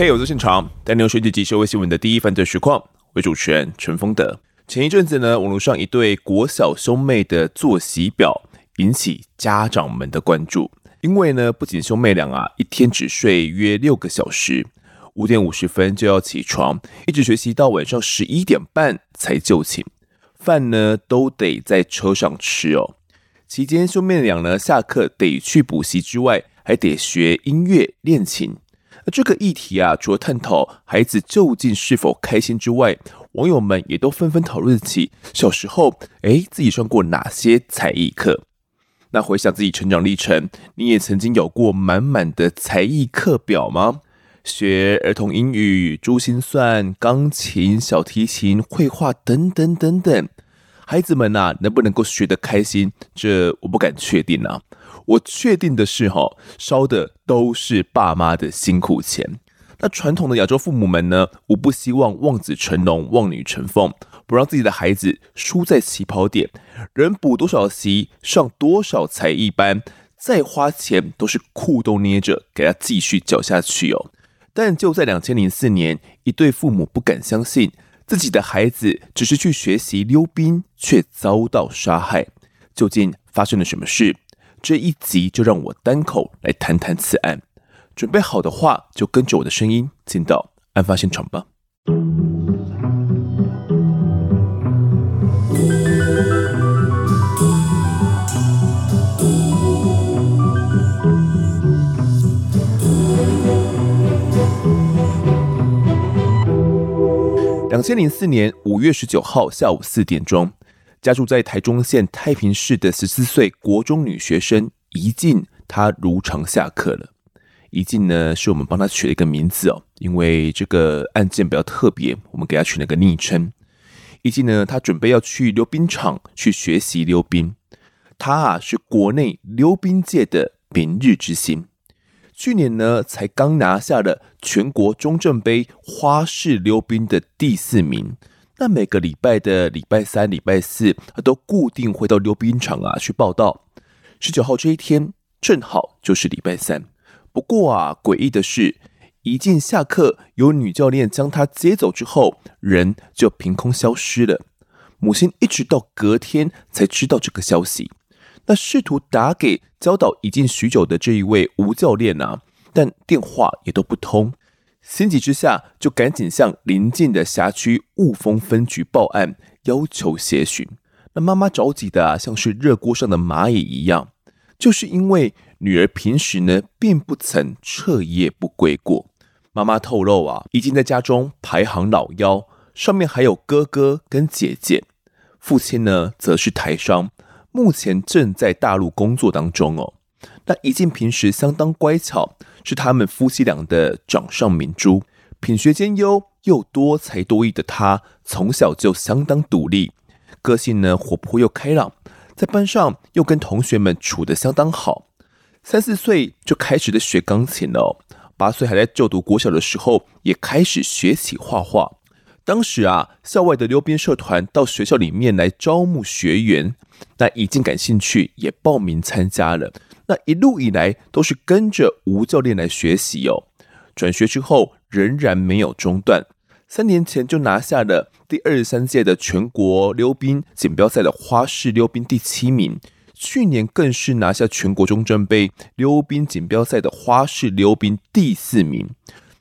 嘿，我是现场带您收集及社会新闻的第一犯罪实况，为主持人陈丰德。前一阵子呢，网络上一对国小兄妹的作息表引起家长们的关注，因为呢，不仅兄妹俩啊，一天只睡约六个小时，五点五十分就要起床，一直学习到晚上十一点半才就寝，饭呢都得在车上吃哦。期间兄妹俩呢，下课得去补习之外，还得学音乐练琴。那这个议题啊，除了探讨孩子究竟是否开心之外，网友们也都纷纷讨论起小时候，诶，自己上过哪些才艺课？那回想自己成长历程，你也曾经有过满满的才艺课表吗？学儿童英语、珠心算、钢琴、小提琴、绘画等等等等，孩子们呐，能不能够学得开心？这我不敢确定啊。我确定的是，哈，烧的都是爸妈的辛苦钱。那传统的亚洲父母们呢，无不希望望子成龙、望女成凤，不让自己的孩子输在起跑点。人补多少习，上多少才艺班，再花钱都是裤都捏着给他继续缴下去哦。但就在两千零四年，一对父母不敢相信自己的孩子只是去学习溜冰，却遭到杀害。究竟发生了什么事？这一集就让我单口来谈谈此案。准备好的话，就跟着我的声音进到案发现场吧。两千零四年五月十九号下午四点钟。家住在台中县太平市的十四岁国中女学生怡静，她如常下课了。怡静呢，是我们帮她取了一个名字哦，因为这个案件比较特别，我们给她取了个昵称。怡静呢，她准备要去溜冰场去学习溜冰。她啊，是国内溜冰界的明日之星，去年呢，才刚拿下了全国中正杯花式溜冰的第四名。那每个礼拜的礼拜三、礼拜四，他都固定会到溜冰场啊去报到。十九号这一天正好就是礼拜三。不过啊，诡异的是，一进下课，有女教练将他接走之后，人就凭空消失了。母亲一直到隔天才知道这个消息。那试图打给教导已经许久的这一位吴教练啊，但电话也都不通。心急之下，就赶紧向邻近的辖区雾峰分局报案，要求协寻。那妈妈着急的啊，像是热锅上的蚂蚁一样，就是因为女儿平时呢，并不曾彻夜不归过。妈妈透露啊，已经在家中排行老幺，上面还有哥哥跟姐姐。父亲呢，则是台商，目前正在大陆工作当中哦。那宜静平时相当乖巧。是他们夫妻俩的掌上明珠，品学兼优又多才多艺的她，从小就相当独立，个性呢活泼又开朗，在班上又跟同学们处得相当好。三四岁就开始的学钢琴了，八岁还在就读国小的时候，也开始学起画画。当时啊，校外的溜冰社团到学校里面来招募学员，那已经感兴趣，也报名参加了。那一路以来都是跟着吴教练来学习哦。转学之后仍然没有中断，三年前就拿下了第二十三届的全国溜冰锦标赛的花式溜冰第七名，去年更是拿下全国中正杯溜冰锦标赛的花式溜冰第四名。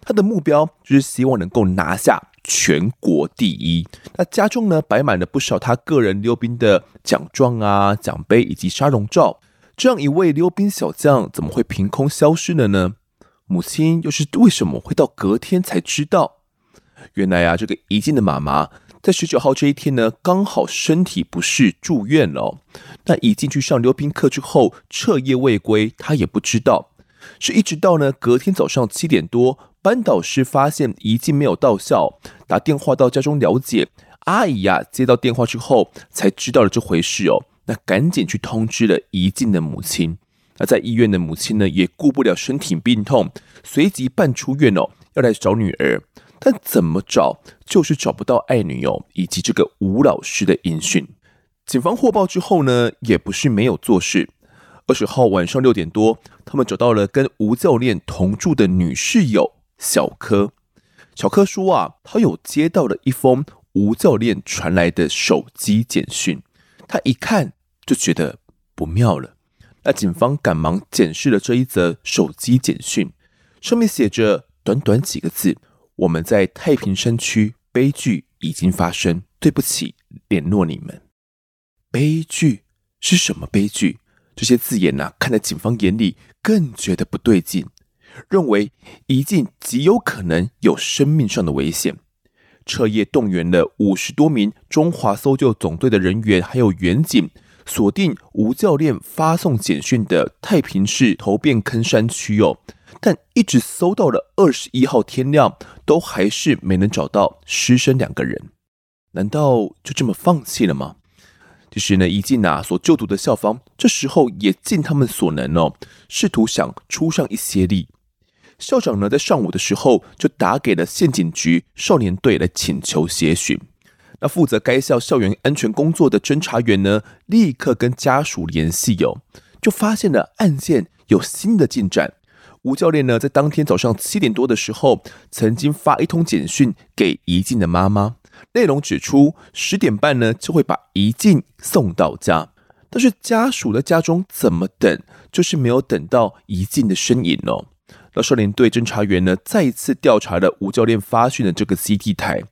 他的目标就是希望能够拿下全国第一。那家中呢，摆满了不少他个人溜冰的奖状啊、奖杯以及沙龙照。这样一位溜冰小将怎么会凭空消失了呢？母亲又是为什么会到隔天才知道？原来啊，这个宜静的妈妈在十九号这一天呢，刚好身体不适住院了。那宜静去上溜冰课之后彻夜未归，她也不知道，是一直到呢隔天早上七点多，班导师发现宜静没有到校，打电话到家中了解，阿姨呀接到电话之后才知道了这回事哦。那赶紧去通知了怡静的母亲。那在医院的母亲呢，也顾不了身体病痛，随即办出院哦，要来找女儿。但怎么找，就是找不到爱女哦，以及这个吴老师的音讯。警方获报之后呢，也不是没有做事。二十号晚上六点多，他们找到了跟吴教练同住的女室友，小柯。小柯说啊，他有接到了一封吴教练传来的手机简讯，他一看就觉得不妙了。那警方赶忙检视了这一则手机简讯，上面写着短短几个字：“我们在太平山区，悲剧已经发生，对不起，联络你们。”悲剧是什么悲剧？这些字眼呐，看在警方眼里更觉得不对劲，认为宜静极有可能有生命上的危险，彻夜动员了五十多名中华搜救总队的人员，还有远警。锁定吴教练发送简讯的太平市头汴坑山区哦，但一直搜到了二十一号天亮，都还是没能找到师生两个人。难道就这么放弃了吗？其实呢，一进啊所就读的校方这时候也尽他们所能哦，试图想出上一些力。校长呢在上午的时候就打给了县警局少年队来请求协寻。那负责该校校园安全工作的侦查员呢，立刻跟家属联系哟、哦，就发现了案件有新的进展。吴教练呢，在当天早上七点多的时候，曾经发一通简讯给宜静的妈妈，内容指出十点半呢就会把宜静送到家。但是家属的家中怎么等，就是没有等到宜静的身影哦。那少年队侦查员呢，再一次调查了吴教练发讯的这个 CT 台，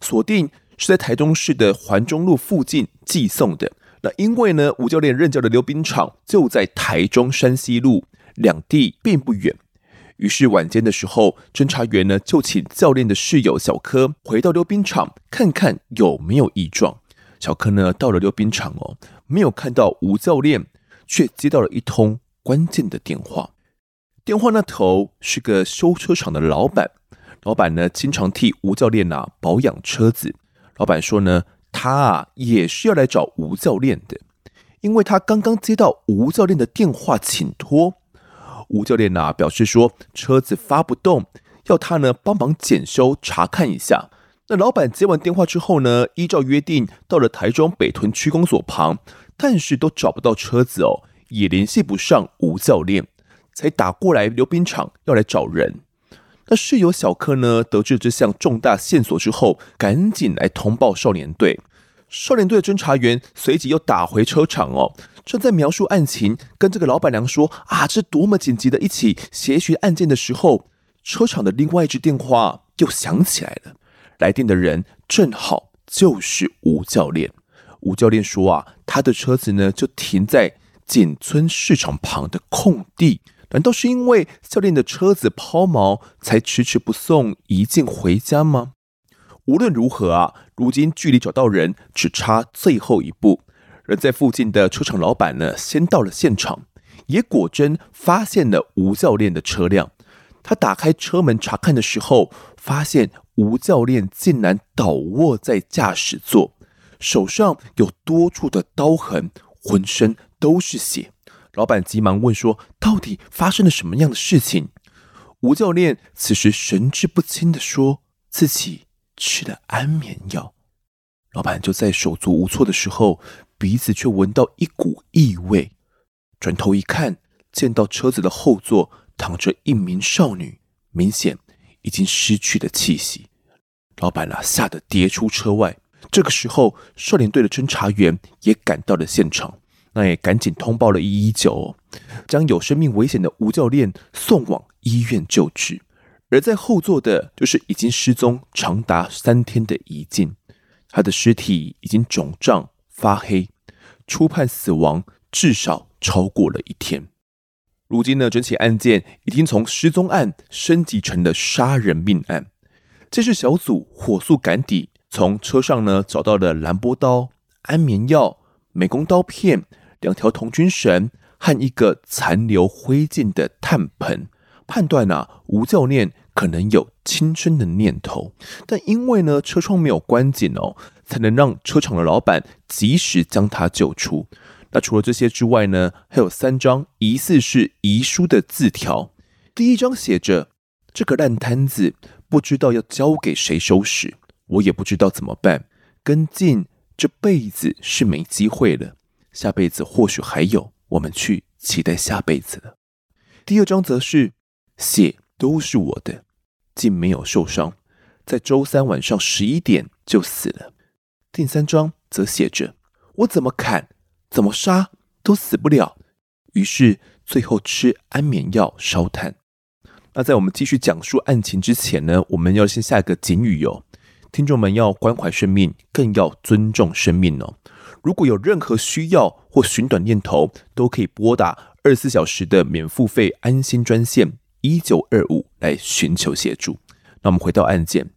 锁定。是在台中市的环中路附近寄送的。那因为呢，吴教练任教的溜冰场就在台中山西路，两地并不远。于是晚间的时候，侦查员呢就请教练的室友小柯回到溜冰场看看有没有异状。小柯呢到了溜冰场哦，没有看到吴教练，却接到了一通关键的电话。电话那头是个修车厂的老板，老板呢经常替吴教练呐保养车子。老板说呢，他啊也是要来找吴教练的，因为他刚刚接到吴教练的电话请托。吴教练呐表示说车子发不动，要他呢帮忙检修查看一下。那老板接完电话之后呢，依照约定到了台中北屯区公所旁，但是都找不到车子哦，也联系不上吴教练，才打过来溜冰场要来找人。那室友小柯呢，得知这项重大线索之后，赶紧来通报少年队。少年队的侦查员随即又打回车场哦，正在描述案情，跟这个老板娘说啊，这多么紧急的一起协寻案件的时候，车场的另外一支电话又响起来了。来电的人正好就是吴教练。吴教练说啊，他的车子呢就停在锦村市场旁的空地。难道是因为教练的车子抛锚，才迟迟不送宜静回家吗？无论如何啊，如今距离找到人只差最后一步。而在附近的车厂老板呢，先到了现场，也果真发现了吴教练的车辆。他打开车门查看的时候，发现吴教练竟然倒卧在驾驶座，手上有多处的刀痕，浑身都是血。老板急忙问说：“到底发生了什么样的事情？”吴教练此时神志不清的说：“自己吃了安眠药。”老板就在手足无措的时候，鼻子却闻到一股异味，转头一看，见到车子的后座躺着一名少女，明显已经失去了气息。老板啊，吓得跌出车外。这个时候，少年队的侦查员也赶到了现场。那也赶紧通报了一一九，将有生命危险的吴教练送往医院救治。而在后座的，就是已经失踪长达三天的宜静，他的尸体已经肿胀发黑，初判死亡至少超过了一天。如今呢，整起案件已经从失踪案升级成了杀人命案。这是小组火速赶抵，从车上呢找到了蓝波刀、安眠药、美工刀片。两条童军绳和一个残留灰烬的炭盆，判断啊，吴教练可能有轻生的念头，但因为呢车窗没有关紧哦，才能让车厂的老板及时将他救出。那除了这些之外呢，还有三张疑似是遗书的字条。第一张写着：“这个烂摊子不知道要交给谁收拾，我也不知道怎么办，跟进这辈子是没机会了。”下辈子或许还有，我们去期待下辈子了。第二章则是血都是我的，竟没有受伤，在周三晚上十一点就死了。第三章则写着：“我怎么砍，怎么杀，都死不了。”于是最后吃安眠药烧炭。那在我们继续讲述案情之前呢，我们要先下一个警语哦，听众们要关怀生命，更要尊重生命哦。如果有任何需要或寻短念头，都可以拨打二十四小时的免付费安心专线一九二五来寻求协助。那我们回到案件，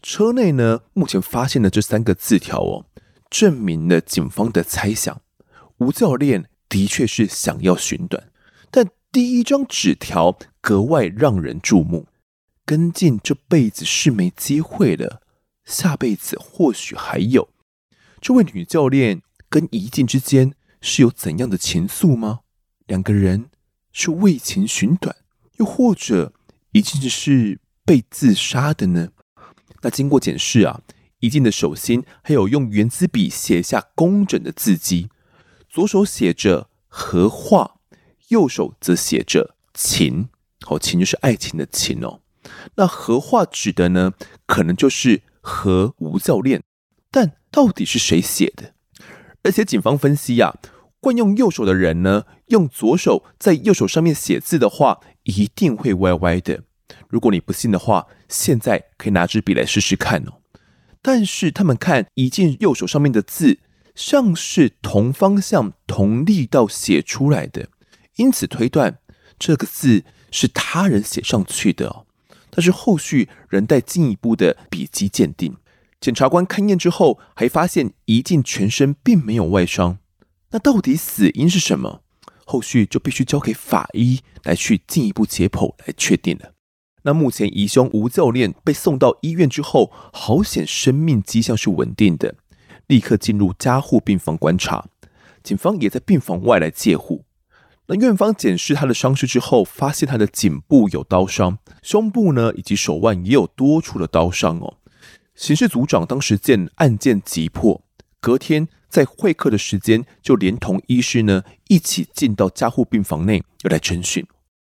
车内呢，目前发现的这三个字条哦，证明了警方的猜想，吴教练的确是想要寻短，但第一张纸条格外让人注目，跟进这辈子是没机会了，下辈子或许还有。这位女教练跟怡静之间是有怎样的情愫吗？两个人是为情寻短，又或者怡静是被自杀的呢？那经过检视啊，怡静的手心还有用圆子笔写下工整的字迹，左手写着“和话”，右手则写着“情”。哦，情就是爱情的情哦。那“和话”指的呢，可能就是和吴教练。但到底是谁写的？而且警方分析呀、啊，惯用右手的人呢，用左手在右手上面写字的话，一定会歪歪的。如果你不信的话，现在可以拿支笔来试试看哦。但是他们看一件右手上面的字，像是同方向、同力道写出来的，因此推断这个字是他人写上去的哦。但是后续仍待进一步的笔迹鉴定。检察官勘验之后，还发现怡静全身并没有外伤。那到底死因是什么？后续就必须交给法医来去进一步解剖来确定了。那目前疑凶吴教练被送到医院之后，好险生命迹象是稳定的，立刻进入加护病房观察。警方也在病房外来戒护。那院方检视他的伤势之后，发现他的颈部有刀伤，胸部呢以及手腕也有多处的刀伤哦。刑事组长当时见案件急迫，隔天在会客的时间就连同医师呢一起进到加护病房内要来侦讯。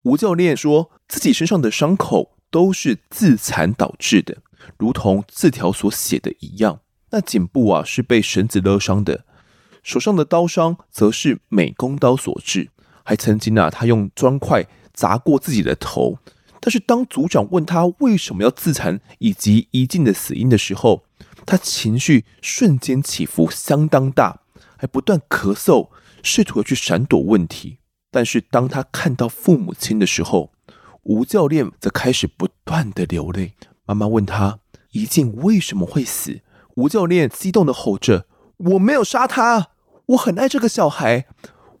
吴教练说自己身上的伤口都是自残导致的，如同字条所写的一样。那颈部啊是被绳子勒伤的，手上的刀伤则是美工刀所致，还曾经啊他用砖块砸过自己的头。但是当组长问他为什么要自残以及宜静的死因的时候，他情绪瞬间起伏相当大，还不断咳嗽，试图去闪躲问题。但是当他看到父母亲的时候，吴教练则开始不断的流泪。妈妈问他宜静为什么会死，吴教练激动的吼着：“我没有杀他，我很爱这个小孩，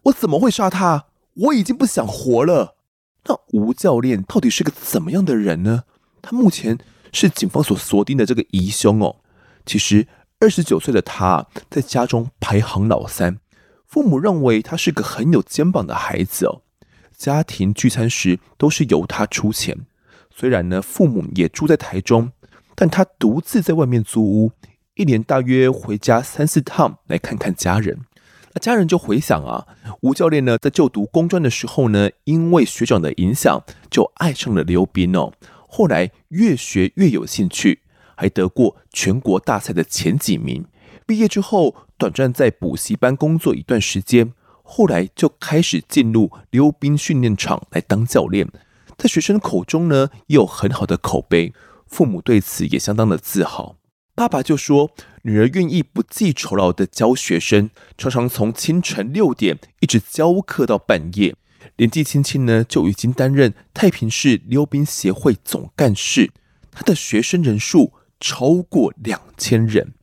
我怎么会杀他？我已经不想活了。”那吴教练到底是个怎么样的人呢？他目前是警方所锁定的这个疑凶哦。其实二十九岁的他在家中排行老三，父母认为他是个很有肩膀的孩子哦。家庭聚餐时都是由他出钱。虽然呢，父母也住在台中，但他独自在外面租屋，一年大约回家三四趟来看看家人。那家人就回想啊，吴教练呢在就读工专的时候呢，因为学长的影响，就爱上了溜冰哦。后来越学越有兴趣，还得过全国大赛的前几名。毕业之后，短暂在补习班工作一段时间，后来就开始进入溜冰训练场来当教练，在学生口中呢也有很好的口碑，父母对此也相当的自豪。爸爸就说，女儿愿意不计酬劳的教学生，常常从清晨六点一直教课到半夜。年纪轻轻呢，就已经担任太平市溜冰协会总干事。他的学生人数超过两千人。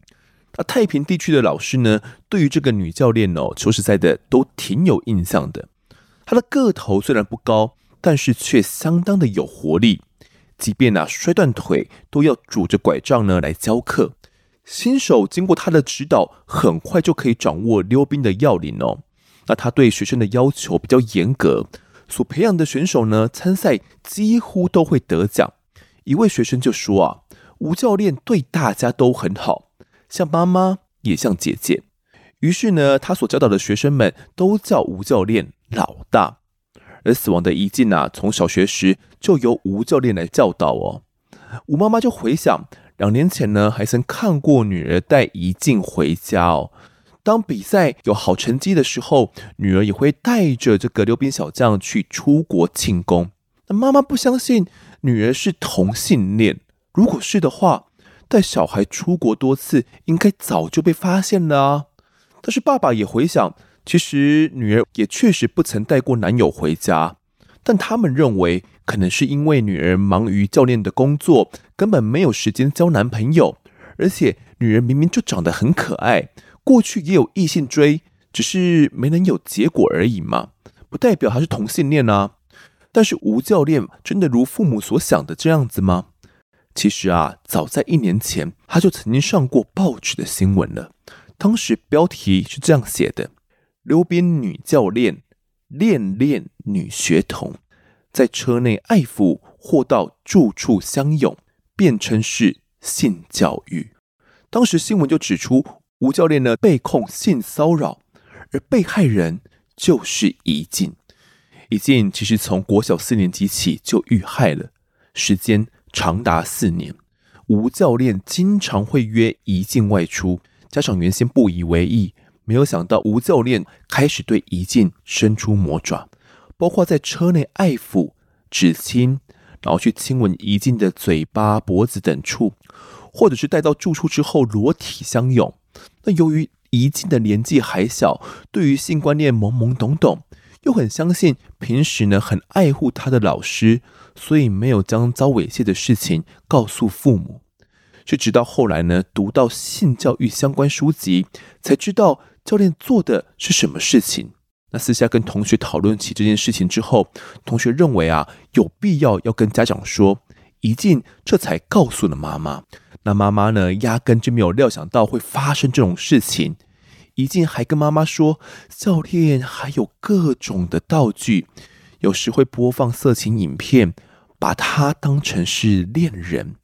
那太平地区的老师呢，对于这个女教练哦，说实在的，都挺有印象的。她的个头虽然不高，但是却相当的有活力。即便啊摔断腿，都要拄着拐杖呢来教课。新手经过他的指导，很快就可以掌握溜冰的要领哦。那他对学生的要求比较严格，所培养的选手呢，参赛几乎都会得奖。一位学生就说啊，吴教练对大家都很好，像妈妈也像姐姐。于是呢，他所教导的学生们都叫吴教练老大。而死亡的宜静啊，从小学时就由吴教练来教导哦。吴妈妈就回想，两年前呢，还曾看过女儿带宜静回家哦。当比赛有好成绩的时候，女儿也会带着这个溜冰小将去出国庆功。那妈妈不相信女儿是同性恋，如果是的话，带小孩出国多次，应该早就被发现了啊。但是爸爸也回想，其实女儿也确实不曾带过男友回家，但他们认为可能是因为女儿忙于教练的工作，根本没有时间交男朋友，而且女儿明明就长得很可爱。过去也有异性追，只是没能有结果而已嘛，不代表她是同性恋啊。但是吴教练真的如父母所想的这样子吗？其实啊，早在一年前他就曾经上过报纸的新闻了。当时标题是这样写的：“溜冰女教练恋恋女学童，在车内爱抚或到住处相拥，辩称是性教育。”当时新闻就指出。吴教练呢，被控性骚扰，而被害人就是怡静。怡静其实从国小四年级起就遇害了，时间长达四年。吴教练经常会约怡静外出，家长原先不以为意，没有想到吴教练开始对怡静伸出魔爪，包括在车内爱抚、指亲，然后去亲吻怡静的嘴巴、脖子等处，或者是带到住处之后裸体相拥。那由于怡静的年纪还小，对于性观念懵懵懂懂，又很相信平时呢很爱护他的老师，所以没有将遭猥亵的事情告诉父母。是直到后来呢读到性教育相关书籍，才知道教练做的是什么事情。那私下跟同学讨论起这件事情之后，同学认为啊有必要要跟家长说，宜静这才告诉了妈妈。那妈妈呢，压根就没有料想到会发生这种事情。宜静还跟妈妈说，教练还有各种的道具，有时会播放色情影片，把他当成是恋人。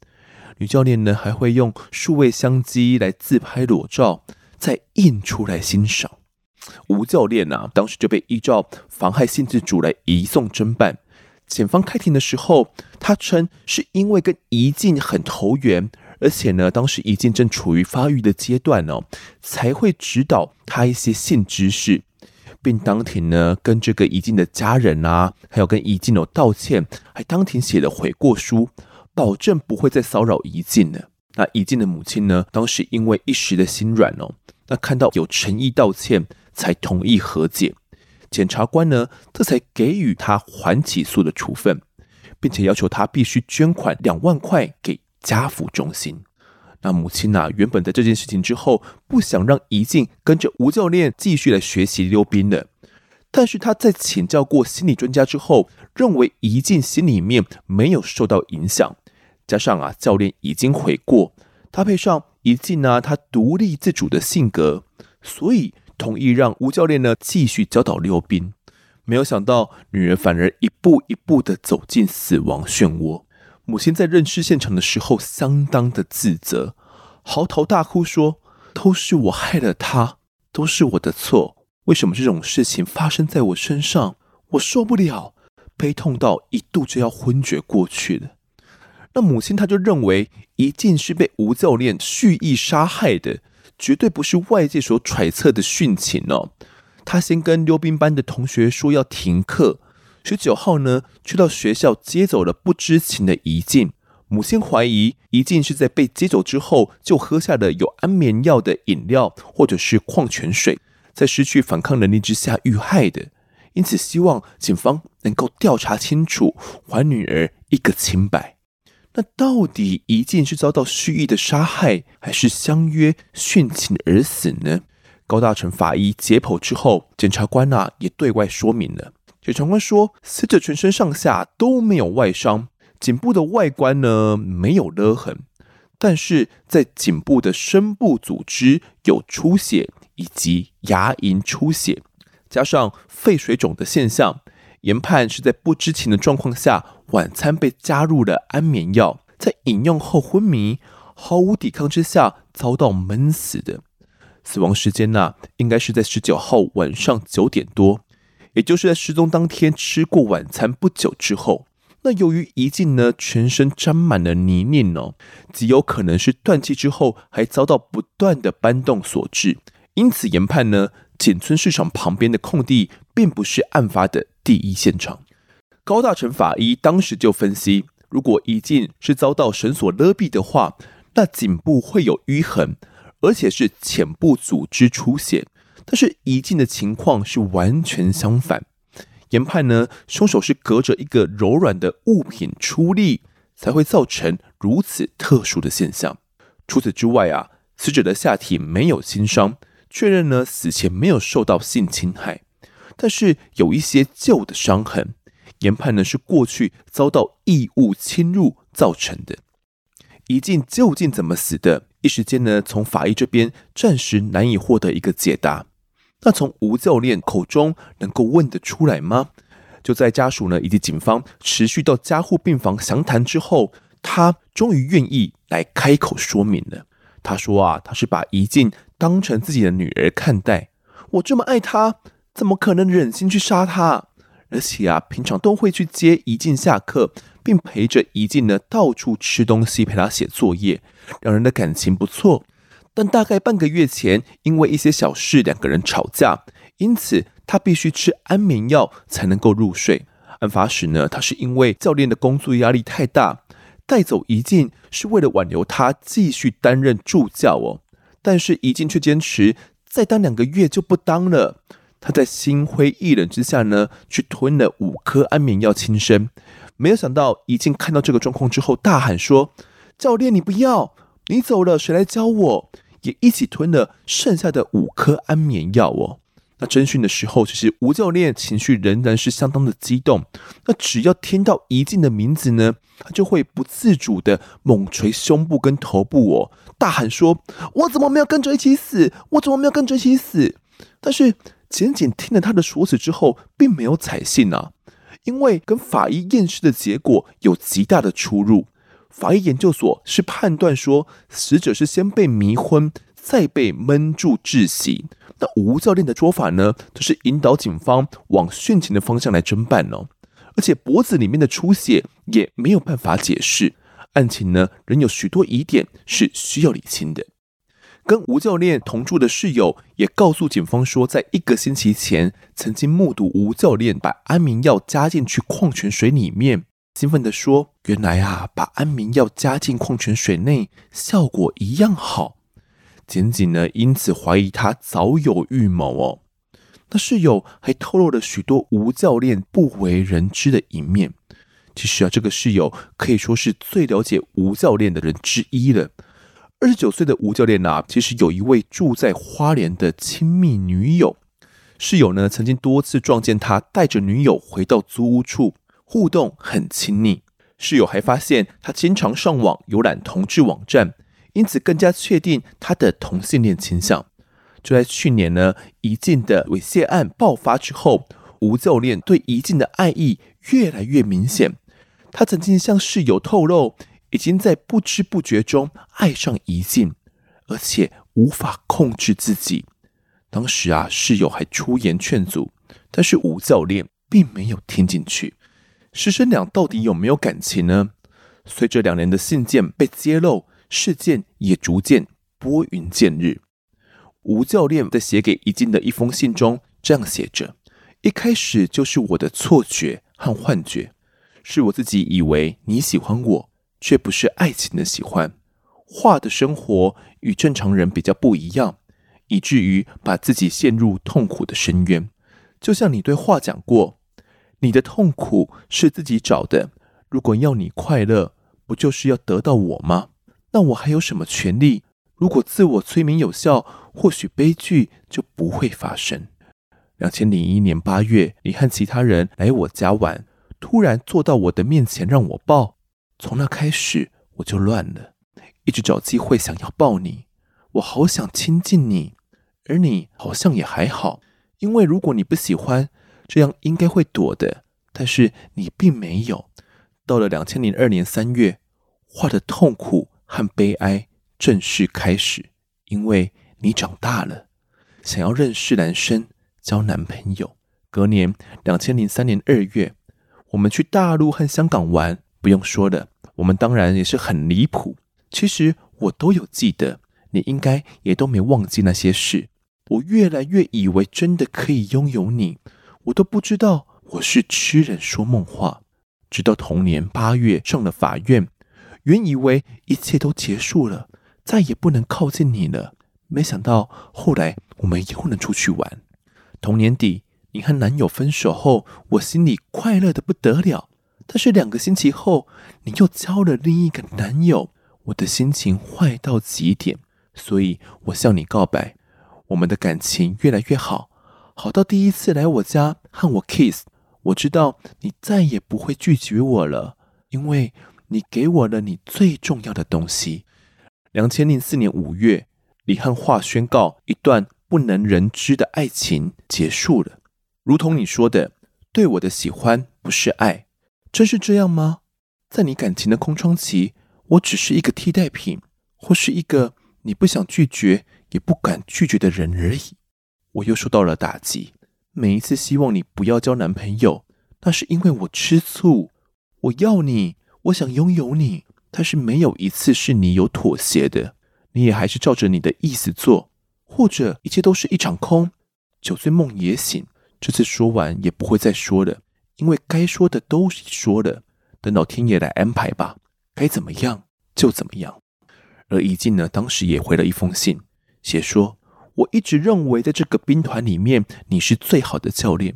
女教练呢，还会用数位相机来自拍裸照，再印出来欣赏。吴教练啊，当时就被依照妨害性自主来移送侦办。检方开庭的时候，他称是因为跟宜静很投缘。而且呢，当时宜静正处于发育的阶段哦，才会指导他一些性知识，并当庭呢跟这个宜静的家人啊，还有跟宜静有道歉，还当庭写了悔过书，保证不会再骚扰宜静了。那宜静的母亲呢，当时因为一时的心软哦，那看到有诚意道歉，才同意和解。检察官呢，这才给予他缓起诉的处分，并且要求他必须捐款两万块给。家福中心，那母亲呐、原本在这件事情之后不想让怡静跟着吴教练继续来学习溜冰的，但是他在请教过心理专家之后，认为怡静心里面没有受到影响，加上啊教练已经悔过，搭配上以及呢他独立自主的性格，所以同意让吴教练呢继续教导溜冰。没有想到女儿反而一步一步的走进死亡漩涡。母亲在认尸现场的时候，相当的自责，嚎啕大哭说：“都是我害了他，都是我的错。为什么这种事情发生在我身上？我受不了，悲痛到一度就要昏厥过去了。”那母亲她就认为，宜静是被吴教练蓄意杀害的，绝对不是外界所揣测的殉情哦。她先跟溜冰班的同学说要停课。十九号呢，去到学校接走了不知情的宜静。母亲怀疑宜静是在被接走之后就喝下了有安眠药的饮料或者是矿泉水，在失去反抗能力之下遇害的。因此，希望警方能够调查清楚，还女儿一个清白。那到底宜静是遭到蓄意的杀害，还是相约殉情而死呢？高大成法医解剖之后，检察官呐、啊、也对外说明了。检察官说，死者全身上下都没有外伤，颈部的外观呢没有勒痕，但是在颈部的深部组织有出血以及牙龈出血，加上肺水肿的现象，研判是在不知情的状况下，晚餐被加入了安眠药，在饮用后昏迷，毫无抵抗之下遭到闷死的。死亡时间呢、应该是在十九号晚上九点多。也就是在失踪当天吃过晚餐不久之后，那由于宜静呢全身沾满了泥泞哦，极有可能是断气之后还遭到不断的搬动所致。因此研判呢，简村市场旁边的空地并不是案发的第一现场。高大成法医当时就分析，如果宜静是遭到绳索勒毙的话，那颈部会有淤痕，而且是浅部组织出血。但是宜静的情况是完全相反，研判呢，凶手是隔着一个柔软的物品出力，才会造成如此特殊的现象。除此之外啊，死者的下体没有轻伤，确认呢死前没有受到性侵害，但是有一些旧的伤痕，研判呢是过去遭到异物侵入造成的。宜静究竟怎么死的？一时间呢，从法医这边暂时难以获得一个解答。那从吴教练口中能够问得出来吗？就在家属呢以及警方持续到加护病房详谈之后，他终于愿意来开口说明了。他说啊，他是把怡静当成自己的女儿看待，我这么爱她，怎么可能忍心去杀他？而且啊，平常都会去接怡静下课，并陪着怡静呢到处吃东西，陪她写作业，两人的感情不错。但大概半个月前，因为一些小事，两个人吵架，因此他必须吃安眠药才能够入睡。案发时呢，他是因为教练的工作压力太大，带走怡静是为了挽留他继续担任助教哦。但是怡静却坚持再当两个月就不当了。他在心灰意冷之下呢，去吞了五颗安眠药轻生。没有想到宜静看到这个状况之后，大喊说：“教练，你不要，你走了，谁来教我？”也一起吞了剩下的五颗安眠药哦。那侦讯的时候，其实吴教练情绪仍然是相当的激动。那只要听到宜静的名字呢，他就会不自主的猛捶胸部跟头部哦，大喊说：“我怎么没有跟着一起死？我怎么没有跟着一起死？”但是检警听了他的说辞之后，并没有采信啊，因为跟法医验尸的结果有极大的出入。法医研究所是判断说，死者是先被迷昏，再被闷住窒息。那吴教练的说法呢，就是引导警方往殉情的方向来侦办哦。而且脖子里面的出血也没有办法解释，案情呢仍有许多疑点是需要理清的。跟吴教练同住的室友也告诉警方说，在一个星期前曾经目睹吴教练把安眠药加进去矿泉水里面。兴奋地说：“原来啊，把安眠药加进矿泉水内，效果一样好。”检警呢，因此怀疑他早有预谋哦。那室友还透露了许多吴教练不为人知的一面。其实啊，这个室友可以说是最了解吴教练的人之一了。二十九岁的吴教练啊，其实有一位住在花莲的亲密女友。室友呢，曾经多次撞见他带着女友回到租屋处。互动很亲密，室友还发现他经常上网浏览同志网站，因此更加确定他的同性恋倾向。就在去年呢，宜静的猥亵案爆发之后，吴教练对宜静的爱意越来越明显。他曾经向室友透露，已经在不知不觉中爱上宜静，而且无法控制自己。当时啊，室友还出言劝阻，但是吴教练并没有听进去。师生俩到底有没有感情呢？随着两人的信件被揭露，事件也逐渐拨云见日。吴教练在写给宜静的一封信中这样写着：“一开始就是我的错觉和幻觉，是我自己以为你喜欢我，却不是爱情的喜欢。画的生活与正常人比较不一样，以至于把自己陷入痛苦的深渊。就像你对画讲过。”你的痛苦是自己找的。如果要你快乐，不就是要得到我吗？那我还有什么权利？如果自我催眠有效，或许悲剧就不会发生。两千零一年八月，你和其他人来我家玩，突然坐到我的面前让我抱。从那开始，我就乱了，一直找机会想要抱你。我好想亲近你，而你好像也还好，因为如果你不喜欢。这样应该会躲的，但是你并没有。到了两千零二年三月，画的痛苦和悲哀正式开始，因为你长大了，想要认识男生，交男朋友。隔年两千零三年二月，我们去大陆和香港玩，不用说了，我们当然也是很离谱。其实我都有记得，你应该也都没忘记那些事。我越来越以为真的可以拥有你，我都不知道我是痴人说梦话。直到同年八月上了法院，原以为一切都结束了，再也不能靠近你了。没想到后来我们又能出去玩。同年底，你和男友分手后，我心里快乐的不得了。但是两个星期后，你又交了另一个男友，我的心情坏到极点。所以我向你告白，我们的感情越来越好，好到第一次来我家和我 kiss。我知道你再也不会拒绝我了，因为你给我了你最重要的东西。两千零四年五月，李汉化宣告一段不能人知的爱情结束了。如同你说的，对我的喜欢不是爱，真是这样吗？在你感情的空窗期，我只是一个替代品，或是一个你不想拒绝也不敢拒绝的人而已。我又受到了打击。每一次希望你不要交男朋友，那是因为我吃醋。我要你，我想拥有你，但是没有一次是你有妥协的。你也还是照着你的意思做，或者一切都是一场空，酒醉梦也醒。这次说完也不会再说了，因为该说的都说了，等到天爷来安排吧，该怎么样就怎么样。而怡静呢，当时也回了一封信，写说。我一直认为，在这个兵团里面，你是最好的教练。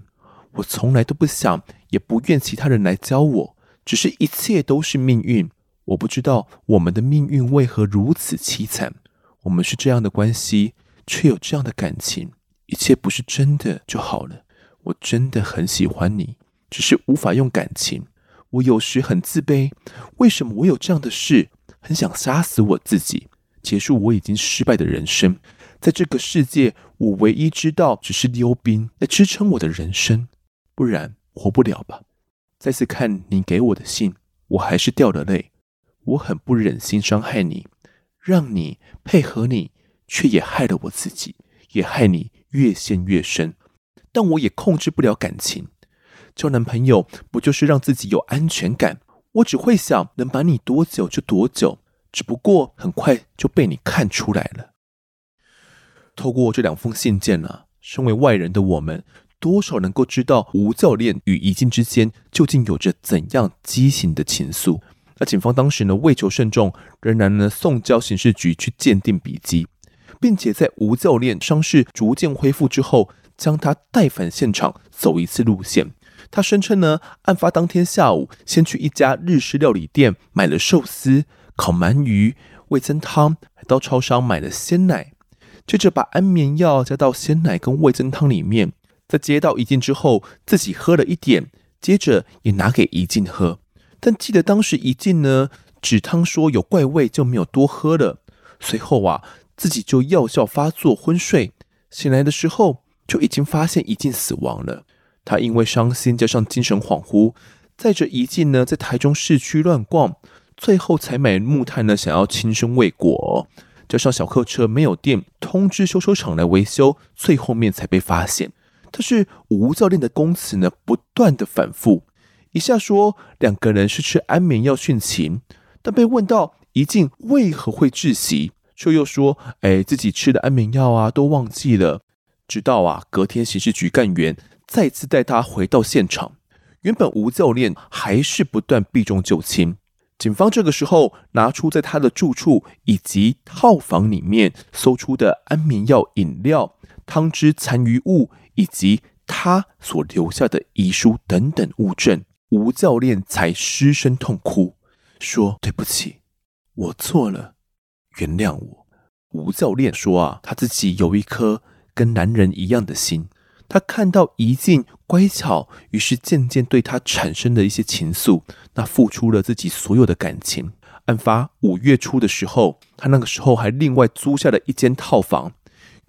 我从来都不想，也不愿其他人来教我，只是一切都是命运。我不知道我们的命运为何如此凄惨。我们是这样的关系，却有这样的感情，一切不是真的就好了。我真的很喜欢你，只是无法用感情。我有时很自卑，为什么我有这样的事？很想杀死我自己，结束我已经失败的人生。在这个世界，我唯一知道只是溜冰来支撑我的人生，不然活不了吧。再次看你给我的信，我还是掉了泪。我很不忍心伤害你，让你配合你，却也害了我自己，也害你越陷越深。但我也控制不了感情，交男朋友不就是让自己有安全感？我只会想能把你多久就多久，只不过很快就被你看出来了。透过这两封信件呢、啊，身为外人的我们，多少能够知道吴教练与怡静之间究竟有着怎样畸形的情愫。那警方当时呢，为求慎重，仍然呢送交刑事局去鉴定笔迹，并且在吴教练伤势逐渐恢复之后，将他带返现场走一次路线。他声称呢，案发当天下午，先去一家日式料理店买了寿司、烤鳗鱼、味增汤，还到超商买了鲜奶。接着把安眠药加到鲜奶跟味增汤里面，在接到怡静之后，自己喝了一点，接着也拿给怡静喝。但记得当时怡静呢，止汤说有怪味，就没有多喝了。随后啊，自己就药效发作昏睡，醒来的时候就已经发现怡静死亡了。他因为伤心加上精神恍惚，载着怡静呢在台中市区乱逛，最后才买木炭呢，想要轻生未果。加上小客车没有电，通知修车厂来维修，最后面才被发现。但是吴教练的供词呢，不断的反复，一下说两个人是吃安眠药殉情，但被问到怡静为何会窒息，却又说：“哎，自己吃的安眠药啊，都忘记了。”直到啊，隔天刑事局干员再次带他回到现场，原本吴教练还是不断避重就轻。警方这个时候拿出在他的住处以及套房里面搜出的安眠药饮料、汤汁残余物以及他所留下的遗书等等物证，吴教练才失声痛哭，说：“对不起，我错了，原谅我。”吴教练说：“啊，他自己有一颗跟男人一样的心。”他看到怡静乖巧，于是渐渐对他产生了一些情愫，那付出了自己所有的感情。案发五月初的时候，他那个时候还另外租下了一间套房，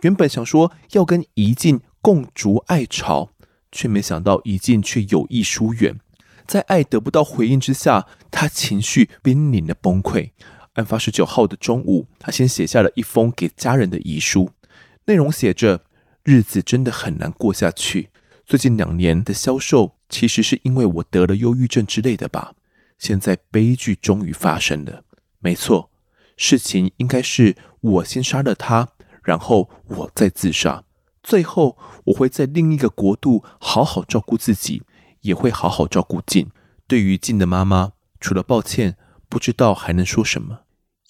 原本想说要跟怡静共筑爱巢，却没想到怡静却有意疏远，在爱得不到回应之下，他情绪濒临的崩溃。案发十九号的中午，他先写下了一封给家人的遗书，内容写着。日子真的很难过下去。最近两年的销售其实是因为我得了忧郁症之类的吧。现在悲剧终于发生了，没错，事情应该是我先杀了他，然后我再自杀，最后我会在另一个国度好好照顾自己，也会好好照顾静。对于静的妈妈，除了抱歉，不知道还能说什么，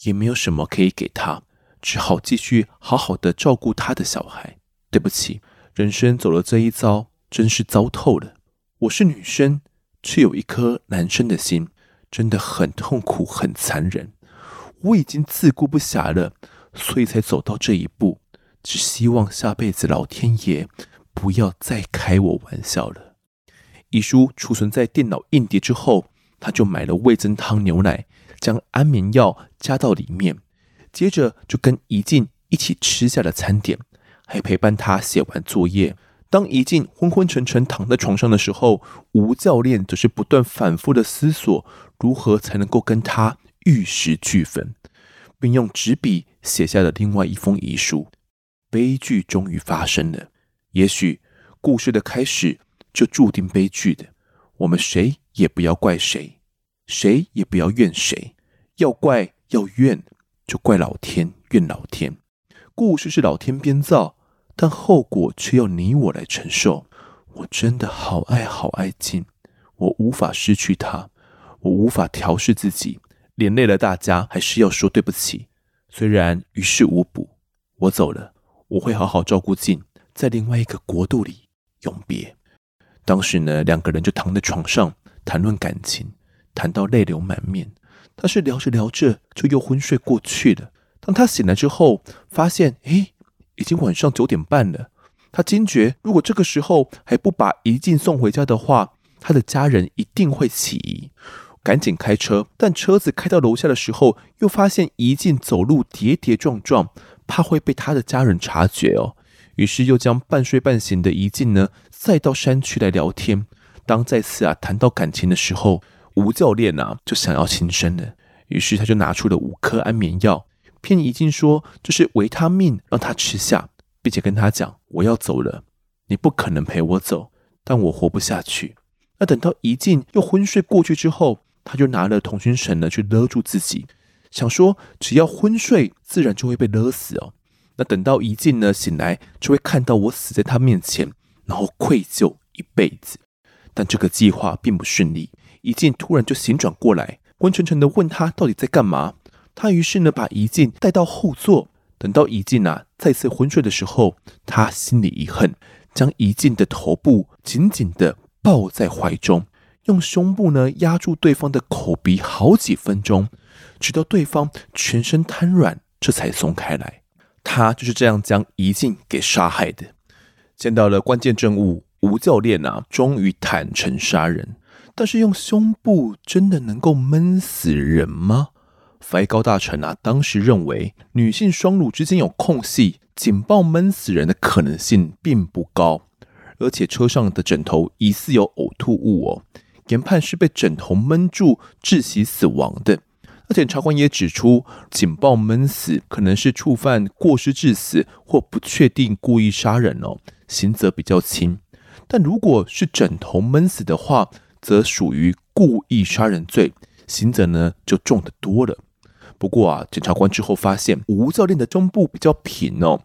也没有什么可以给她，只好继续好好的照顾她的小孩。对不起，人生走了这一遭，真是糟透了。我是女生，却有一颗男生的心，真的很痛苦，很残忍。我已经自顾不暇了，所以才走到这一步。只希望下辈子老天爷不要再开我玩笑了。遗书储存在电脑硬碟之后，他就买了味噌汤牛奶，将安眠药加到里面，接着就跟怡静一起吃下了餐点，还陪伴他写完作业。当怡静昏昏沉沉躺在床上的时候，吴教练则是不断反复的思索如何才能够跟他玉石俱焚，并用纸笔写下了另外一封遗书。悲剧终于发生了，也许故事的开始。就注定悲剧的，我们谁也不要怪谁，谁也不要怨谁，要怪要怨就怪老天，怨老天。故事是老天编造，但后果却要你我来承受。我真的好爱好爱静，我无法失去她，我无法调适自己，连累了大家，还是要说对不起。虽然于事无补，我走了，我会好好照顾静，在另外一个国度里永别。当时呢，两个人就躺在床上谈论感情，谈到泪流满面。但是聊着聊着就又昏睡过去了。当他醒来之后，发现，诶，已经晚上九点半了。他惊觉，如果这个时候还不把怡静送回家的话，他的家人一定会起疑。赶紧开车，但车子开到楼下的时候，又发现怡静走路跌跌撞撞，怕会被他的家人察觉哦。于是又将半睡半醒的怡静呢，再到山区来聊天。当再次啊谈到感情的时候，吴教练啊就想要轻生了。于是他就拿出了五颗安眠药，骗怡静说这是维他命，让他吃下，并且跟他讲：“我要走了，你不可能陪我走，但我活不下去。”那等到怡静又昏睡过去之后，他就拿了同心绳呢去勒住自己，想说只要昏睡，自然就会被勒死哦。那等到怡静呢醒来，就会看到我死在他面前，然后愧疚一辈子。但这个计划并不顺利，怡静突然就醒转过来，昏沉沉的问他到底在干嘛。他于是呢把怡静带到后座，等到怡静啊再次昏睡的时候，他心里一恨，将怡静的头部紧紧的抱在怀中，用胸部呢压住对方的口鼻好几分钟，直到对方全身瘫软，这才松开来。他就是这样将怡静给杀害的。见到了关键证物，吴教练啊，终于坦诚杀人。但是用胸部真的能够闷死人吗？法高大臣啊，当时认为女性双乳之间有空隙，警报闷死人的可能性并不高。而且车上的枕头疑似有呕吐物哦，研判是被枕头闷住窒息死亡的。而检察官也指出，警报闷死可能是触犯过失致死或不确定故意杀人哦，刑责比较轻。但如果是枕头闷死的话，则属于故意杀人罪，刑责呢就重得多了。不过啊，检察官之后发现吴教练的胸部比较平哦。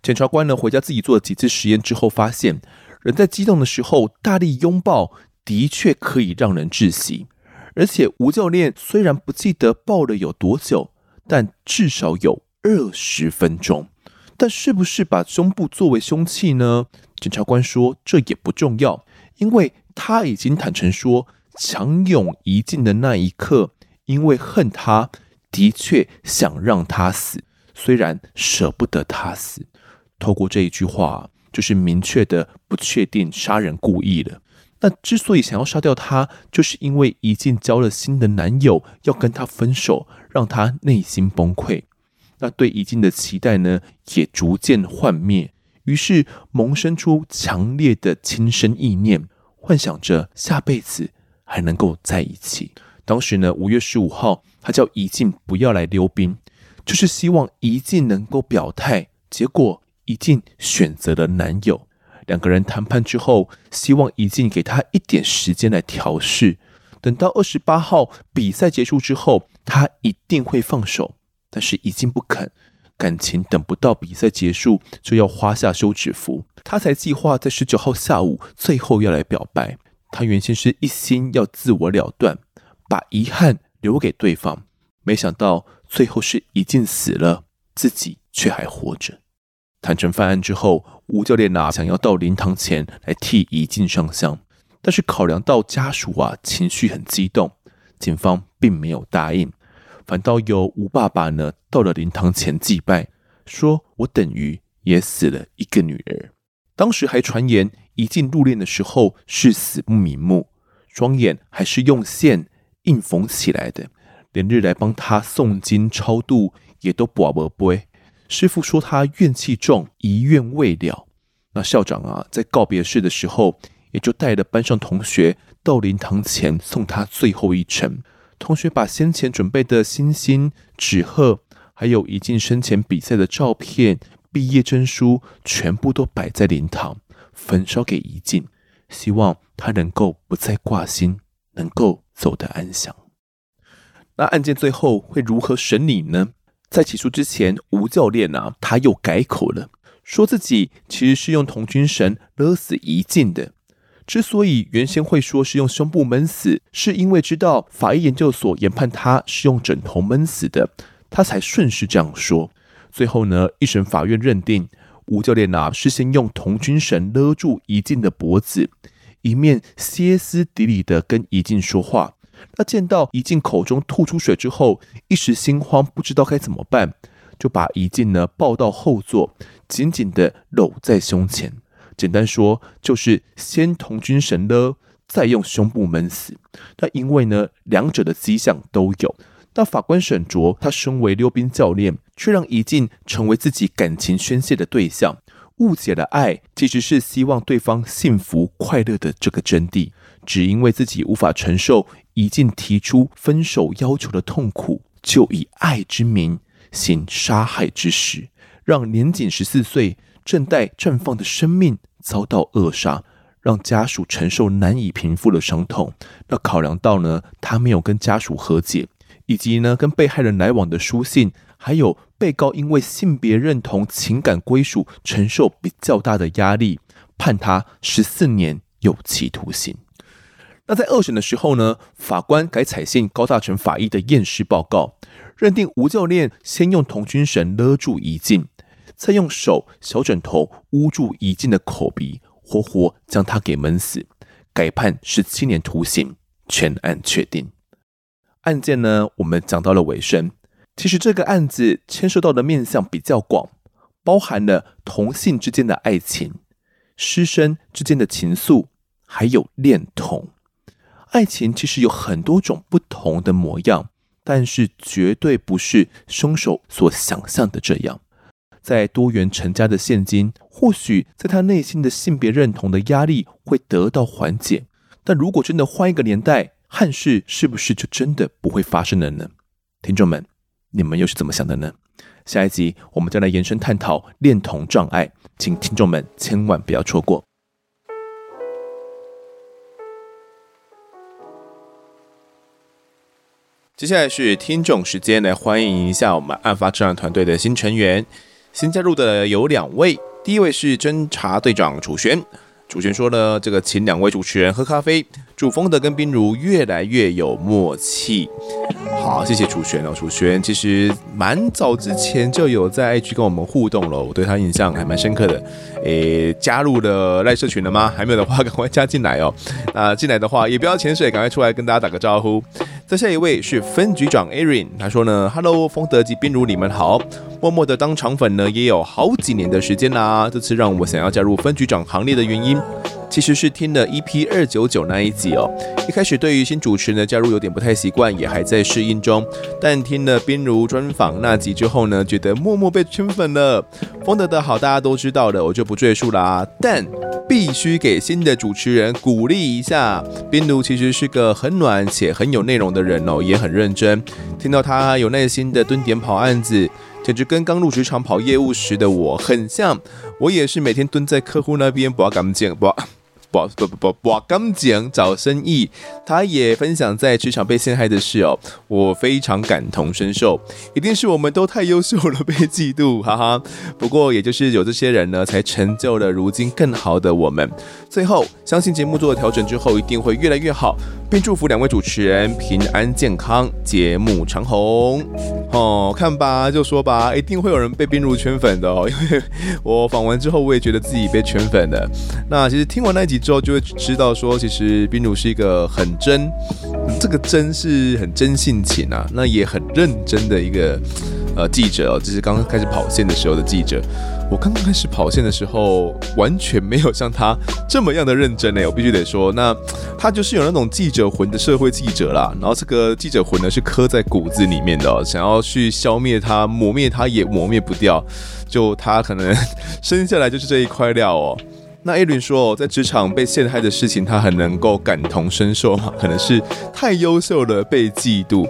检察官呢回家自己做了几次实验之后，发现人在激动的时候大力拥抱的确可以让人窒息。而且吴教练虽然不记得抱了有多久，但至少有二十分钟。但是不是把胸部作为凶器呢？检察官说这也不重要，因为他已经坦诚说，强勇一进的那一刻，因为恨他，的确想让他死，虽然舍不得他死。透过这一句话，就是明确的不确定杀人故意了。那之所以想要杀掉他，就是因为怡静交了新的男友，要跟他分手，让他内心崩溃。那对怡静的期待呢，也逐渐幻灭。于是萌生出强烈的轻生意念，幻想着下辈子还能够在一起。当时呢，五月十五号，他叫怡静不要来溜冰，就是希望怡静能够表态。结果怡静选择了男友。两个人谈判之后，希望怡静给他一点时间来调试，等到二十八号比赛结束之后，他一定会放手。但是怡静不肯，感情等不到比赛结束就要花下休止符，他才计划在十九号下午最后要来表白。他原先是一心要自我了断，把遗憾留给对方，没想到最后是怡静死了，自己却还活着。坦承犯案之后，吴教练啊想要到灵堂前来替怡静上香，但是考量到家属啊情绪很激动，警方并没有答应，反倒由吴爸爸呢到了灵堂前祭拜，说我等于也死了一个女儿。当时还传言怡静入殓的时候是死不瞑目，双眼还是用线硬缝起来的，连日来帮他诵经超度也都跋无杯。师傅说他怨气重，遗愿未了。那校长啊，在告别式的时候，也就带了班上同学到灵堂前送他最后一程。同学把先前准备的星星、纸鹤，还有怡静生前比赛的照片、毕业证书，全部都摆在灵堂，焚烧给怡静，希望他能够不再挂心，能够走得安详。那案件最后会如何审理呢？在起诉之前，吴教练啊，他又改口了，说自己其实是用童军绳勒死怡静的。之所以原先会说是用胸部闷死，是因为知道法医研究所研判他是用枕头闷死的，他才顺势这样说。最后呢，一审法院认定吴教练啊是先用童军绳勒住怡静的脖子，一面歇斯底里的跟怡静说话。那见到怡静口中吐出水之后，一时心慌，不知道该怎么办，就把怡静呢抱到后座，紧紧的搂在胸前。简单说，就是先同军绳勒，再用胸部闷死。那因为呢，两者的迹象都有。那法官沈卓，他身为溜冰教练，却让怡静成为自己感情宣泄的对象，误解了爱其实是希望对方幸福快乐的这个真谛。只因为自己无法承受已经提出分手要求的痛苦，就以爱之名行杀害之实，让年仅十四岁、正待绽放的生命遭到扼杀，让家属承受难以平复的伤痛。那考量到呢，他没有跟家属和解，以及呢跟被害人来往的书信，还有被告因为性别认同、情感归属承受比较大的压力，判他十四年有期徒刑。那在二审的时候呢，法官改采信高大成法医的验尸报告，认定吴教练先用童军绳勒住怡静，再用手小枕头捂住怡静的口鼻，活活将她给闷死，改判十七年徒刑，全案确定。案件呢，我们讲到了尾声。其实这个案子牵涉到的面向比较广，包含了同性之间的爱情、师生之间的情愫，还有恋童。爱情其实有很多种不同的模样，但是绝对不是凶手所想象的这样。在多元成家的现今，或许在他内心的性别认同的压力会得到缓解。但如果真的换一个年代，憾事是不是就真的不会发生了呢？听众们，你们又是怎么想的呢？下一集我们将来延伸探讨恋童障碍，请听众们千万不要错过。接下来是听众时间，来欢迎一下我们案发侦查团队的新成员。新加入的有两位，第一位是侦查队长楚璇。楚璇说呢，这个请两位主持人喝咖啡，祝丰德跟冰如越来越有默契。好，谢谢楚璇哦。楚璇其实蛮早之前就有在 IG 跟我们互动了，我对他印象还蛮深刻的。诶，加入了赖社群了吗？还没有的话，赶快加进来哦。那进来的话也不要潜水，赶快出来跟大家打个招呼。再下一位是分局长 Aaron，他说呢，Hello，丰德及冰如，你们好。默默的当肠粉呢，也有好几年的时间啦。这次让我想要加入分局长行列的原因，其实是听了 EP 二九九那一集哦。一开始对于新主持人的加入有点不太习惯，也还在适应中。但听了冰如专访那集之后呢，觉得默默被圈粉了。丰德的好大家都知道的，我就不赘述啦。但必须给新的主持人鼓励一下。冰如其实是个很暖且很有内容的人哦，也很认真。听到他有耐心的蹲点跑案子。简直跟刚入职场跑业务时的我很像。我也是每天蹲在客户那边，不要赶紧不要。不不不不不，刚讲找生意，他也分享在职场被陷害的事哦，我非常感同身受，一定是我们都太优秀了被嫉妒，哈哈。不过也就是有这些人呢，才成就了如今更好的我们。最后，相信节目做了调整之后，一定会越来越好，并祝福两位主持人平安健康，节目长虹。哦，看吧，就说吧，一定会有人被冰如圈粉的哦，因为 我访完之后，我也觉得自己被圈粉了。那其实听完那一集。之后就会知道说，其实冰如是一个很真，这个真是很真性情啊，那也很认真的一个呃记者哦，就是刚刚开始跑线的时候的记者。我刚刚开始跑线的时候，完全没有像他这么样的认真呢，我必须得说，那他就是有那种记者魂的社会记者啦。然后这个记者魂呢是刻在骨子里面的，想要去消灭他、磨灭他也磨灭不掉，就他可能生下来就是这一块料哦。那艾伦说，在职场被陷害的事情，他很能够感同身受嘛？可能是太优秀了被嫉妒。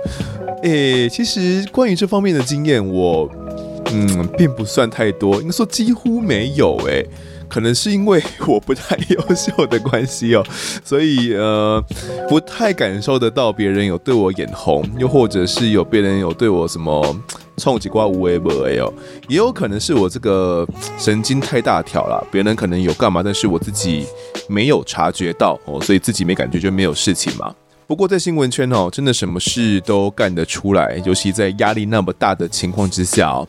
诶，其实关于这方面的经验，我嗯并不算太多，应该说几乎没有。诶，可能是因为我不太优秀的关系哦，所以呃不太感受得到别人有对我眼红，又或者是有别人有对我什么。冲几瓜无为不为哦，也有可能是我这个神经太大条了，别人可能有干嘛，但是我自己没有察觉到哦，所以自己没感觉就没有事情嘛。不过在新闻圈哦，真的什么事都干得出来，尤其在压力那么大的情况之下哦，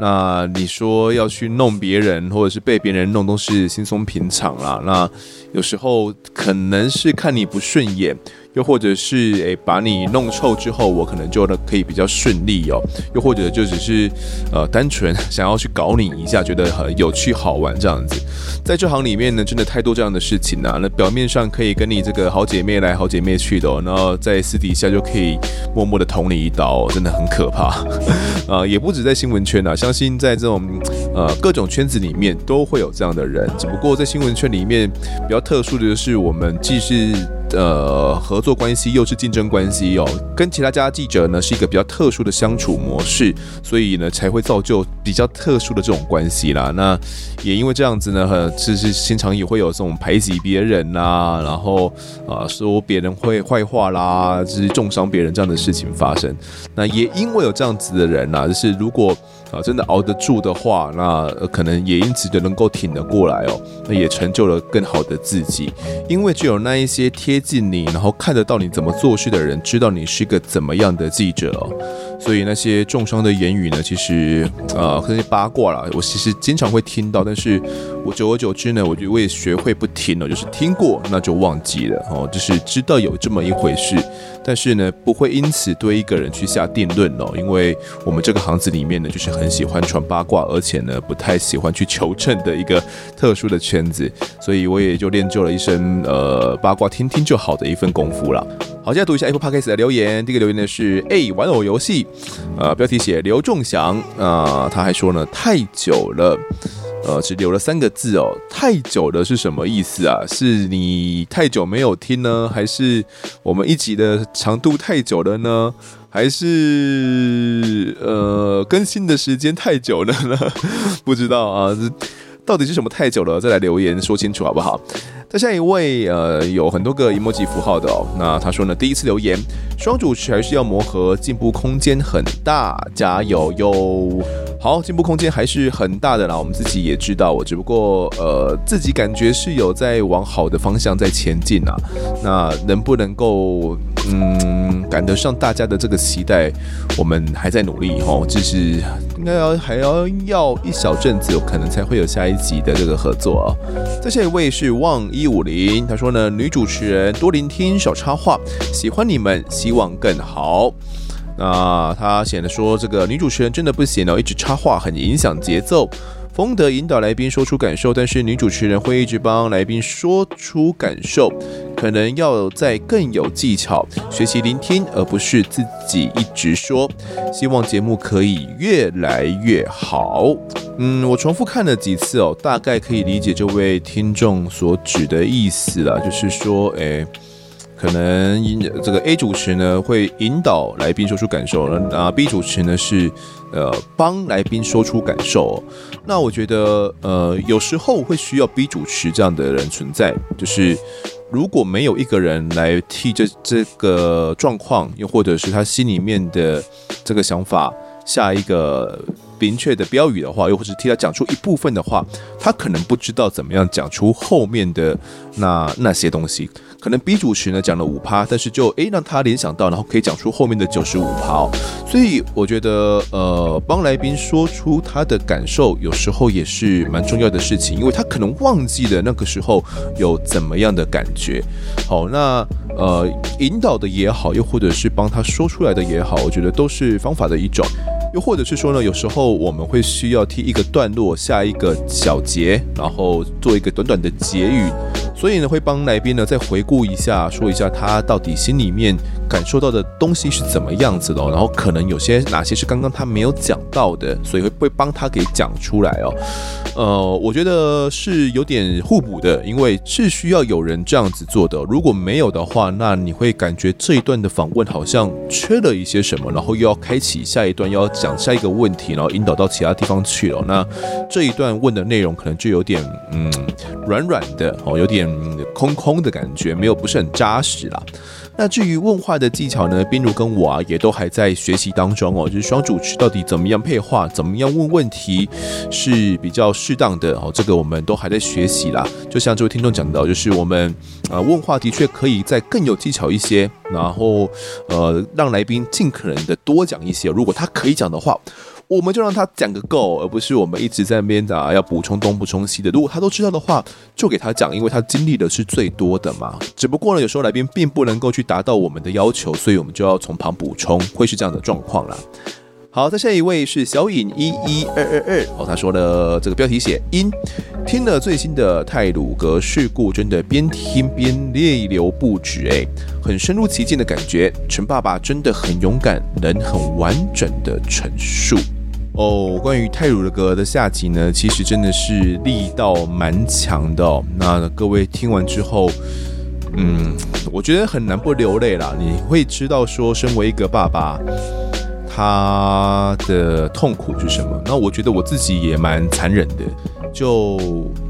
那你说要去弄别人，或者是被别人弄，都是轻松平常啦。那有时候可能是看你不顺眼。又或者是诶，把你弄臭之后，我可能就可以比较顺利哦。又或者就只是呃，单纯 想要去搞你一下，觉得很有趣好玩这样子。在这行里面呢，真的太多这样的事情啊。那表面上可以跟你这个好姐妹来好姐妹去的哦，然后在私底下就可以默默的捅你一刀，真的很可怕。啊，也不止在新闻圈啊，相信在这种呃各种圈子里面都会有这样的人。只不过在新闻圈里面比较特殊的就是，我们既是呃合作关系又是竞争关系哦，跟其他家记者呢是一个比较特殊的相处模式，所以呢才会造就比较特殊的这种关系啦。那也因为这样子呢，其实经常也会有这种排挤别人呐、然后啊、说别人会坏话啦，就是重伤别人这样的事情发生。那也因为有这样子的人呐、就是如果。啊，真的熬得住的话，那可能也因此就能够挺得过来哦。那也成就了更好的自己，因为只有那一些贴近你，然后看得到你怎么做事的人，知道你是个怎么样的记者哦。所以那些重伤的言语呢，其实呃，那些八卦啦，我其实经常会听到，但是我久而久之呢，我就我也学会不听了，就是听过那就忘记了哦，就是知道有这么一回事，但是呢，不会因此对一个人去下定论哦，因为我们这个行子里面呢，就是很。喜欢传八卦，而且呢，不太喜欢去求证的一个特殊的圈子，所以我也就练就了一身呃八卦听听就好的一份功夫了。好，现在读一下 Apple Podcast 的留言。第一个留言呢是 A 玩偶游戏，呃，标题写刘仲祥啊，他还说呢太久了，呃，只留了三个字哦，太久了是什么意思啊？是你太久没有听呢，还是我们一集的长度太久了呢？还是呃更新的时间太久了呢？不知道啊，到底是什么太久了？再来留言说清楚好不好？再下一位呃有很多个 emoji 符号的哦，那他说呢，第一次留言，双主持还是要磨合，进步空间很大，加油哟！好，进步空间还是很大的啦，我们自己也知道，我只不过呃自己感觉是有在往好的方向在前进啊，那能不能够嗯？赶得上大家的这个期待，我们还在努力哦，就是应该要还要要一小阵子，可能才会有下一集的这个合作啊。再下一位是望一五零，他说呢，女主持人多聆听少插话，喜欢你们，希望更好。那他显得说，这个女主持人真的不行哦，一直插话很影响节奏。风德引导来宾说出感受，但是女主持人会一直帮来宾说出感受，可能要再更有技巧，学习聆听，而不是自己一直说。希望节目可以越来越好。嗯，我重复看了几次哦，大概可以理解这位听众所指的意思了，就是说，诶。可能这个 A 主持呢会引导来宾说出感受，那 B 主持呢是呃帮来宾说出感受。那我觉得呃有时候会需要 B 主持这样的人存在，就是如果没有一个人来替这这个状况，又或者是他心里面的这个想法下一个。明确的标语的话，又或是替他讲出一部分的话，他可能不知道怎么样讲出后面的那那些东西。可能 B 主持呢讲了五趴，但是就诶让他联想到，然后可以讲出后面的九十五趴。所以我觉得呃帮来宾说出他的感受，有时候也是蛮重要的事情，因为他可能忘记了那个时候有怎么样的感觉。好，那呃引导的也好，又或者是帮他说出来的也好，我觉得都是方法的一种。又或者是说呢，有时候我们会需要替一个段落下一个小结，然后做一个短短的结语，所以呢，会帮来宾呢再回顾一下，说一下他到底心里面感受到的东西是怎么样子的，然后可能有些哪些是刚刚他没有讲到的，所以会会帮他给讲出来哦。呃，我觉得是有点互补的，因为是需要有人这样子做的。如果没有的话，那你会感觉这一段的访问好像缺了一些什么，然后又要开启下一段，要讲下一个问题，然后引导到其他地方去了。那这一段问的内容可能就有点嗯软软的哦，有点空空的感觉，没有不是很扎实啦。那至于问话的技巧呢，彬如跟我啊也都还在学习当中哦，就是双主持到底怎么样配话，怎么样问问题是比较适当的哦，这个我们都还在学习啦。就像这位听众讲到，就是我们啊问话的确可以再更有技巧一些，然后呃让来宾尽可能的多讲一些，如果他可以讲的话。我们就让他讲个够，而不是我们一直在那边啊要补充东补充西的。如果他都知道的话，就给他讲，因为他经历的是最多的嘛。只不过呢，有时候来宾并不能够去达到我们的要求，所以我们就要从旁补充，会是这样的状况啦。好，再下一位是小颖一一二二二哦，他说的这个标题写因听了最新的泰鲁格事故，真的边听边泪流不止哎，很深入其境的感觉。陈爸爸真的很勇敢，能很完整的陈述。哦，关于泰鲁阁的下集呢，其实真的是力道蛮强的。那各位听完之后，嗯，我觉得很难不流泪啦。你会知道说，身为一个爸爸，他的痛苦是什么？那我觉得我自己也蛮残忍的。就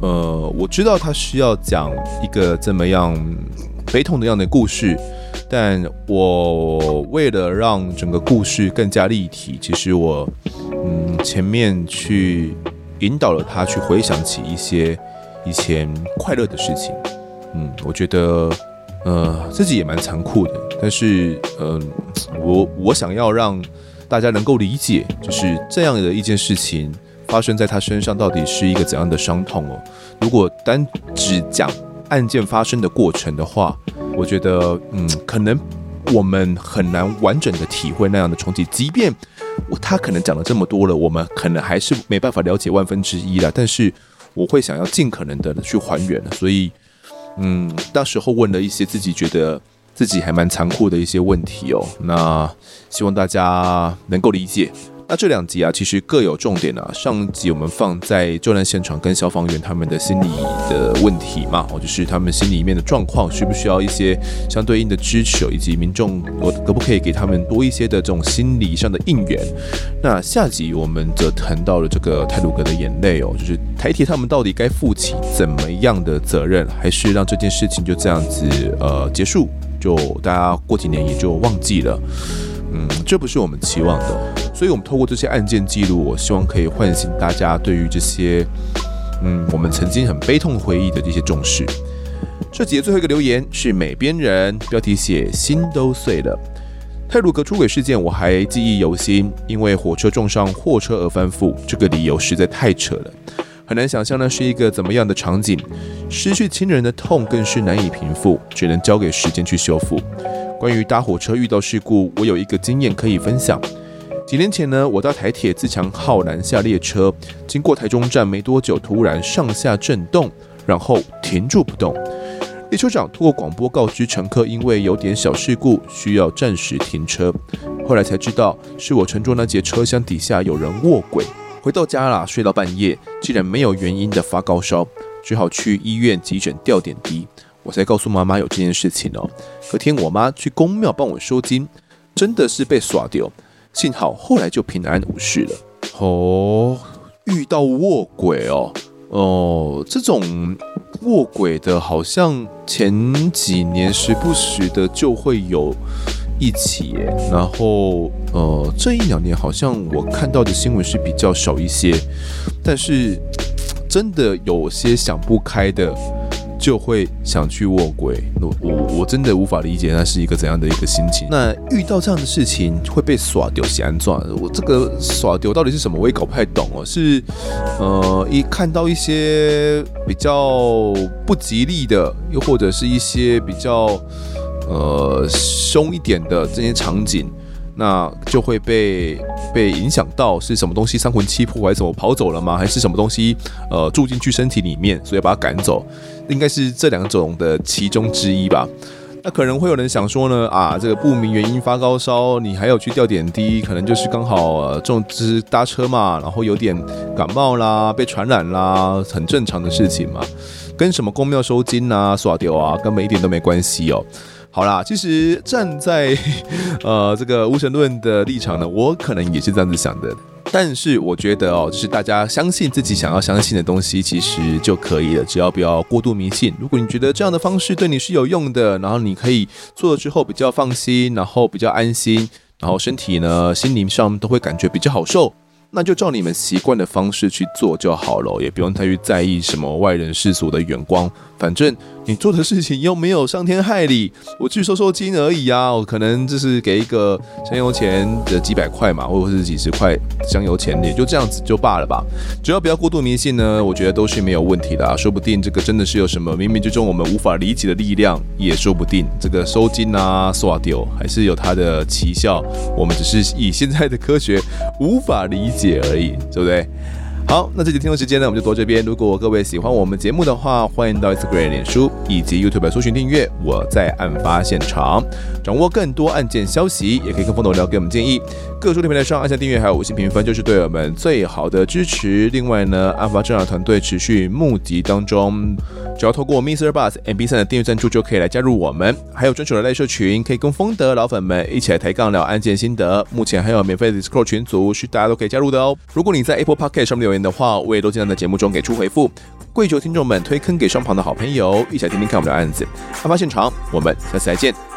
呃，我知道他需要讲一个这么样悲痛的样的故事。但我为了让整个故事更加立体，其实我嗯前面去引导了他去回想起一些以前快乐的事情，嗯，我觉得呃自己也蛮残酷的，但是嗯、我我想要让大家能够理解，就是这样的一件事情发生在他身上到底是一个怎样的伤痛哦。如果单只讲案件发生的过程的话，我觉得，嗯，可能我们很难完整的体会那样的冲击。即便他可能讲了这么多了，我们可能还是没办法了解万分之一了。但是我会想要尽可能的去还原。所以，嗯，那时候问了一些自己觉得自己还蛮残酷的一些问题哦。那希望大家能够理解。那这两集啊，其实各有重点啊。上集我们放在救难现场跟消防员他们的心理的问题嘛，哦，就是他们心里面的状况，需不需要一些相对应的支持，以及民众我可不可以给他们多一些的这种心理上的应援。那下集我们则谈到了这个泰鲁格的眼泪哦，就是台铁他们到底该负起怎么样的责任，还是让这件事情就这样子呃结束，就大家过几年也就忘记了。嗯，这不是我们期望的。所以，我们透过这些案件记录，我希望可以唤醒大家对于这些，嗯，我们曾经很悲痛回忆的这些重视。这节最后一个留言是美编人，标题写“心都碎了”。泰鲁格出轨事件我还记忆犹新，因为火车撞上货车而翻覆，这个理由实在太扯了，很难想象那是一个怎么样的场景。失去亲人的痛更是难以平复，只能交给时间去修复。关于搭火车遇到事故，我有一个经验可以分享。几年前呢，我搭台铁自强号南下列车，经过台中站没多久，突然上下震动，然后停住不动。列车长通过广播告知乘客，因为有点小事故，需要暂时停车。后来才知道，是我乘坐那节车厢底下有人卧轨。回到家啦，睡到半夜，竟然没有原因的发高烧，只好去医院急诊吊点滴。我才告诉妈妈有这件事情哦。隔天我妈去宫庙帮我收金，真的是被耍掉，幸好后来就平安无事了。哦，遇到卧鬼哦，哦，这种卧鬼的，好像前几年时不时的就会有一起，然后呃，这一两年好像我看到的新闻是比较少一些，但是真的有些想不开的。就会想去卧轨，我我我真的无法理解那是一个怎样的一个心情。那遇到这样的事情会被耍丢，是安怎？我这个耍丢到底是什么？我也搞不太懂哦。是呃，一看到一些比较不吉利的，又或者是一些比较呃凶一点的这些场景。那就会被被影响到是什么东西三魂七魄还是什么跑走了吗？还是什么东西呃住进去身体里面，所以把它赶走？应该是这两种的其中之一吧。那可能会有人想说呢啊，这个不明原因发高烧，你还有去吊点滴，可能就是刚好呃这种只搭车嘛，然后有点感冒啦，被传染啦，很正常的事情嘛，跟什么宫庙收金啊、耍丢啊，根本一点都没关系哦。好啦，其实站在 呃这个无神论的立场呢，我可能也是这样子想的。但是我觉得哦，就是大家相信自己想要相信的东西，其实就可以了，只要不要过度迷信。如果你觉得这样的方式对你是有用的，然后你可以做了之后比较放心，然后比较安心，然后身体呢、心灵上都会感觉比较好受。那就照你们习惯的方式去做就好了，也不用太去在意什么外人世俗的眼光。反正你做的事情又没有伤天害理，我去收收金而已啊！我可能就是给一个香油钱的几百块嘛，或者是几十块香油钱，也就这样子就罢了吧。只要不要过度迷信呢，我觉得都是没有问题的啊。说不定这个真的是有什么冥冥之中我们无法理解的力量，也说不定。这个收金啊、刷丢还是有它的奇效，我们只是以现在的科学无法理解而已，对不对？好，那这集听众时间呢，我们就到这边。如果各位喜欢我们节目的话，欢迎到 Instagram、脸书以及 YouTube 搜寻订阅。我在案发现场，掌握更多案件消息，也可以跟风头聊给我们建议。各收听平台上按下订阅，还有五星评分，就是对我们最好的支持。另外呢，案发侦查团队持续募集当中，只要透过 MixerBox MB3 的订阅赞助，就可以来加入我们。还有专属的赖社群，可以跟风的老粉们一起来抬杠聊案件心得。目前还有免费的 Discord 群组，是大家都可以加入的哦。如果你在 Apple Podcast 上面留言的话，我也都尽量在节目中给出回复。跪求听众们推坑给双旁的好朋友，一起来听听看我们的案子。案发现场，我们下次再见。